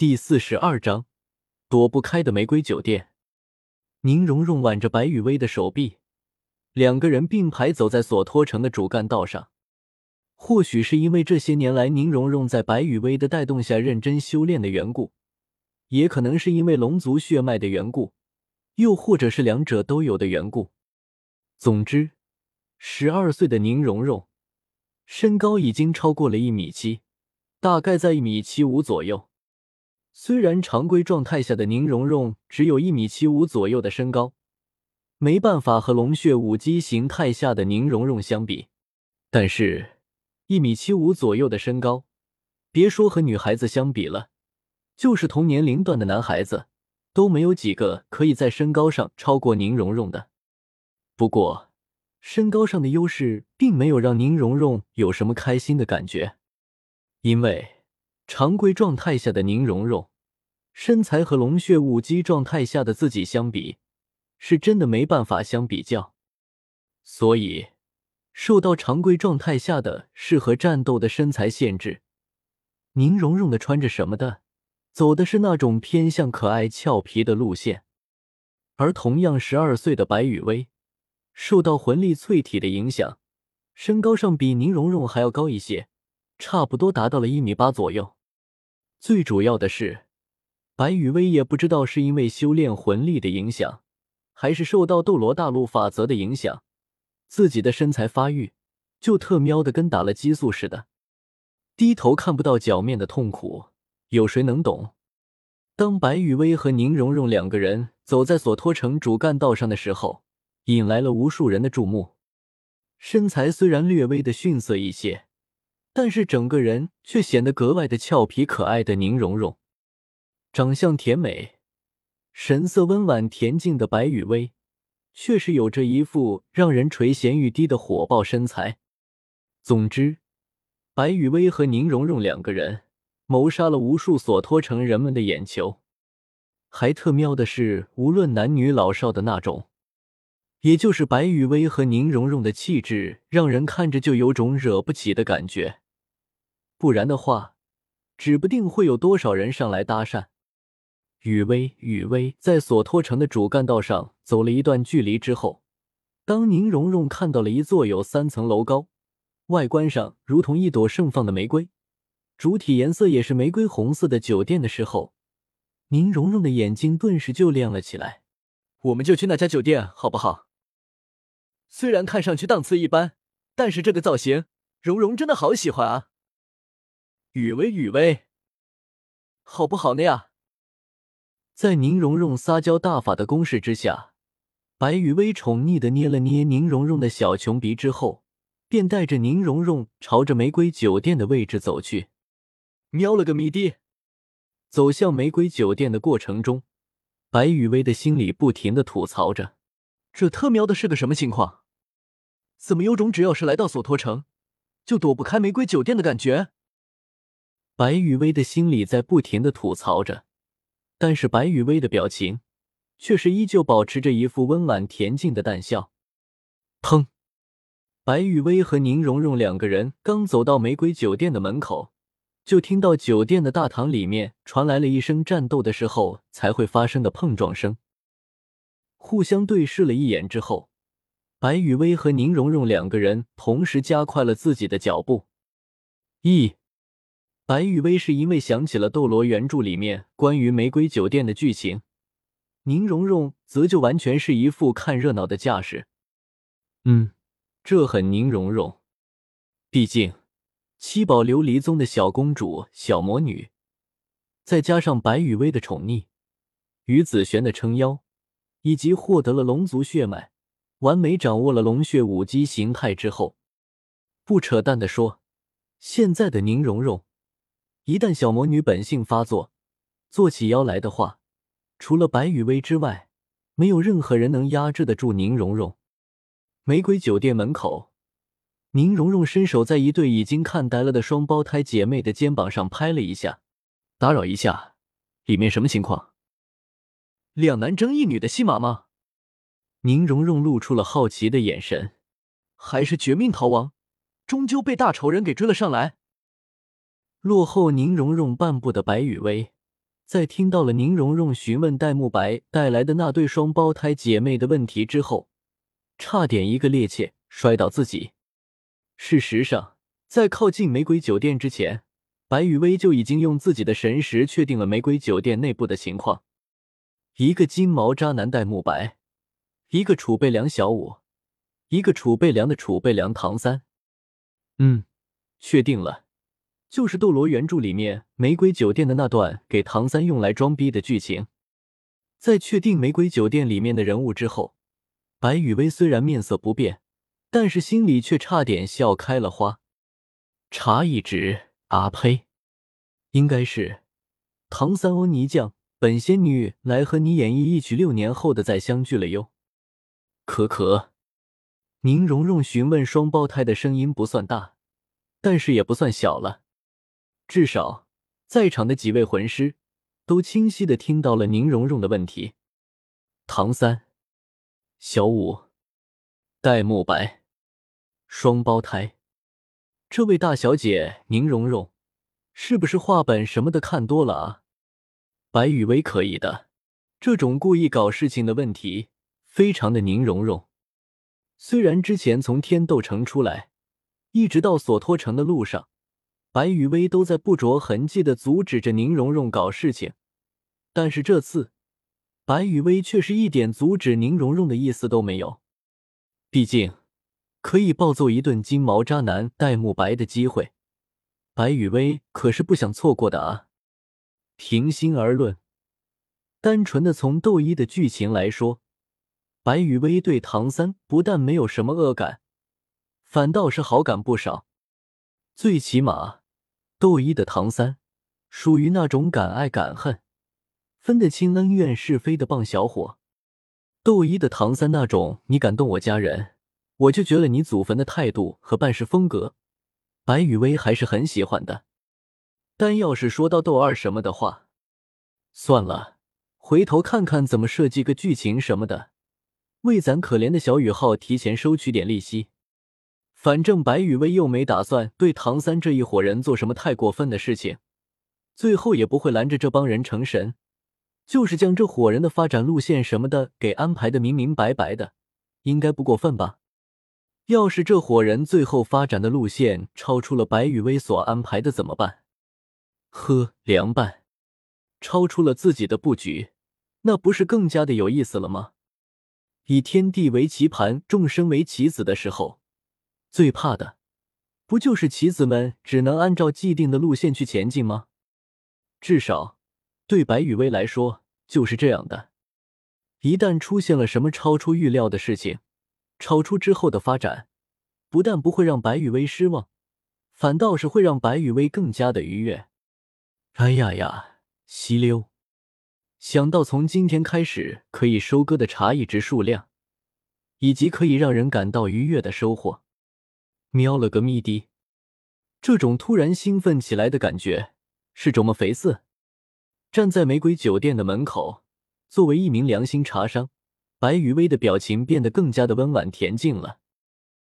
第四十二章，躲不开的玫瑰酒店。宁荣荣挽着白雨薇的手臂，两个人并排走在索托城的主干道上。或许是因为这些年来宁荣荣在白雨薇的带动下认真修炼的缘故，也可能是因为龙族血脉的缘故，又或者是两者都有的缘故。总之，十二岁的宁荣荣身高已经超过了一米七，大概在一米七五左右。虽然常规状态下的宁荣荣只有一米七五左右的身高，没办法和龙血武姬形态下的宁荣荣相比，但是，一米七五左右的身高，别说和女孩子相比了，就是同年龄段的男孩子，都没有几个可以在身高上超过宁荣荣的。不过，身高上的优势并没有让宁荣荣有什么开心的感觉，因为。常规状态下的宁荣荣，身材和龙血武姬状态下的自己相比，是真的没办法相比较。所以，受到常规状态下的适合战斗的身材限制，宁荣荣的穿着什么的，走的是那种偏向可爱俏皮的路线。而同样十二岁的白雨薇，受到魂力淬体的影响，身高上比宁荣荣还要高一些，差不多达到了一米八左右。最主要的是，白雨薇也不知道是因为修炼魂力的影响，还是受到斗罗大陆法则的影响，自己的身材发育就特喵的跟打了激素似的，低头看不到脚面的痛苦，有谁能懂？当白雨薇和宁荣荣两个人走在索托城主干道上的时候，引来了无数人的注目。身材虽然略微的逊色一些。但是整个人却显得格外的俏皮可爱的宁荣荣，长相甜美、神色温婉恬静的白雨薇，却是有着一副让人垂涎欲滴的火爆身材。总之，白雨薇和宁荣荣两个人谋杀了无数索托城人们的眼球，还特喵的是无论男女老少的那种。也就是白雨薇和宁荣荣的气质，让人看着就有种惹不起的感觉。不然的话，指不定会有多少人上来搭讪。雨薇，雨薇在索托城的主干道上走了一段距离之后，当宁荣荣看到了一座有三层楼高、外观上如同一朵盛放的玫瑰、主体颜色也是玫瑰红色的酒店的时候，宁荣荣的眼睛顿时就亮了起来。我们就去那家酒店，好不好？虽然看上去档次一般，但是这个造型，蓉蓉真的好喜欢啊！雨薇，雨薇，好不好呢呀？在宁荣荣撒娇大法的攻势之下，白雨薇宠溺的捏了捏宁荣荣的小穷鼻之后，便带着宁荣荣朝着玫瑰酒店的位置走去。喵了个咪的！走向玫瑰酒店的过程中，白雨薇的心里不停的吐槽着：这特喵的是个什么情况？怎么有种只要是来到索托城，就躲不开玫瑰酒店的感觉？白雨薇的心里在不停的吐槽着，但是白雨薇的表情却是依旧保持着一副温婉恬静的淡笑。砰！白雨薇和宁荣荣两个人刚走到玫瑰酒店的门口，就听到酒店的大堂里面传来了一声战斗的时候才会发生的碰撞声。互相对视了一眼之后。白雨薇和宁荣荣两个人同时加快了自己的脚步。一，白雨薇是因为想起了《斗罗原著》里面关于玫瑰酒店的剧情，宁荣荣则就完全是一副看热闹的架势。嗯，这很宁荣荣，毕竟七宝琉璃宗的小公主、小魔女，再加上白雨薇的宠溺，于子璇的撑腰，以及获得了龙族血脉。完美掌握了龙血武姬形态之后，不扯淡的说，现在的宁荣荣，一旦小魔女本性发作，做起妖来的话，除了白雨薇之外，没有任何人能压制得住宁荣荣。玫瑰酒店门口，宁荣荣伸手在一对已经看呆了的双胞胎姐妹的肩膀上拍了一下，打扰一下，里面什么情况？两男争一女的戏码吗？宁荣荣露出了好奇的眼神，还是绝命逃亡，终究被大仇人给追了上来。落后宁荣荣半步的白雨薇，在听到了宁荣荣询问戴沐白带来的那对双胞胎姐妹的问题之后，差点一个趔趄摔倒自己。事实上，在靠近玫瑰酒店之前，白雨薇就已经用自己的神识确定了玫瑰酒店内部的情况：一个金毛渣男戴沐白，一个储备粮小五，一个储备粮的储备粮唐三。嗯，确定了。就是《斗罗原著》里面玫瑰酒店的那段给唐三用来装逼的剧情。在确定玫瑰酒店里面的人物之后，白雨薇虽然面色不变，但是心里却差点笑开了花。茶一直啊呸，应该是唐三欧尼酱本仙女来和你演绎一曲六年后的再相聚了哟。可可，宁荣荣询问双胞胎的声音不算大，但是也不算小了。至少，在场的几位魂师都清晰的听到了宁荣荣的问题。唐三、小五、戴沐白，双胞胎，这位大小姐宁荣荣，是不是画本什么的看多了啊？白雨薇可以的，这种故意搞事情的问题，非常的宁荣荣。虽然之前从天斗城出来，一直到索托城的路上。白雨薇都在不着痕迹的阻止着宁荣荣搞事情，但是这次，白雨薇却是一点阻止宁荣荣的意思都没有。毕竟，可以暴揍一顿金毛渣男戴沐白的机会，白雨薇可是不想错过的啊！平心而论，单纯的从斗一的剧情来说，白雨薇对唐三不但没有什么恶感，反倒是好感不少，最起码。斗一的唐三属于那种敢爱敢恨、分得清恩怨是非的棒小伙。斗一的唐三那种你敢动我家人，我就绝了你祖坟的态度和办事风格，白雨薇还是很喜欢的。但要是说到斗二什么的话，算了，回头看看怎么设计个剧情什么的，为咱可怜的小雨浩提前收取点利息。反正白雨薇又没打算对唐三这一伙人做什么太过分的事情，最后也不会拦着这帮人成神，就是将这伙人的发展路线什么的给安排的明明白白的，应该不过分吧？要是这伙人最后发展的路线超出了白雨薇所安排的怎么办？呵，凉拌，超出了自己的布局，那不是更加的有意思了吗？以天地为棋盘，众生为棋子的时候。最怕的，不就是棋子们只能按照既定的路线去前进吗？至少对白雨薇来说就是这样的。一旦出现了什么超出预料的事情，超出之后的发展，不但不会让白雨薇失望，反倒是会让白雨薇更加的愉悦。哎呀呀，稀溜！想到从今天开始可以收割的茶艺值数量，以及可以让人感到愉悦的收获。瞄了个咪的，这种突然兴奋起来的感觉是多么肥四！站在玫瑰酒店的门口，作为一名良心茶商，白雨薇的表情变得更加的温婉恬静了。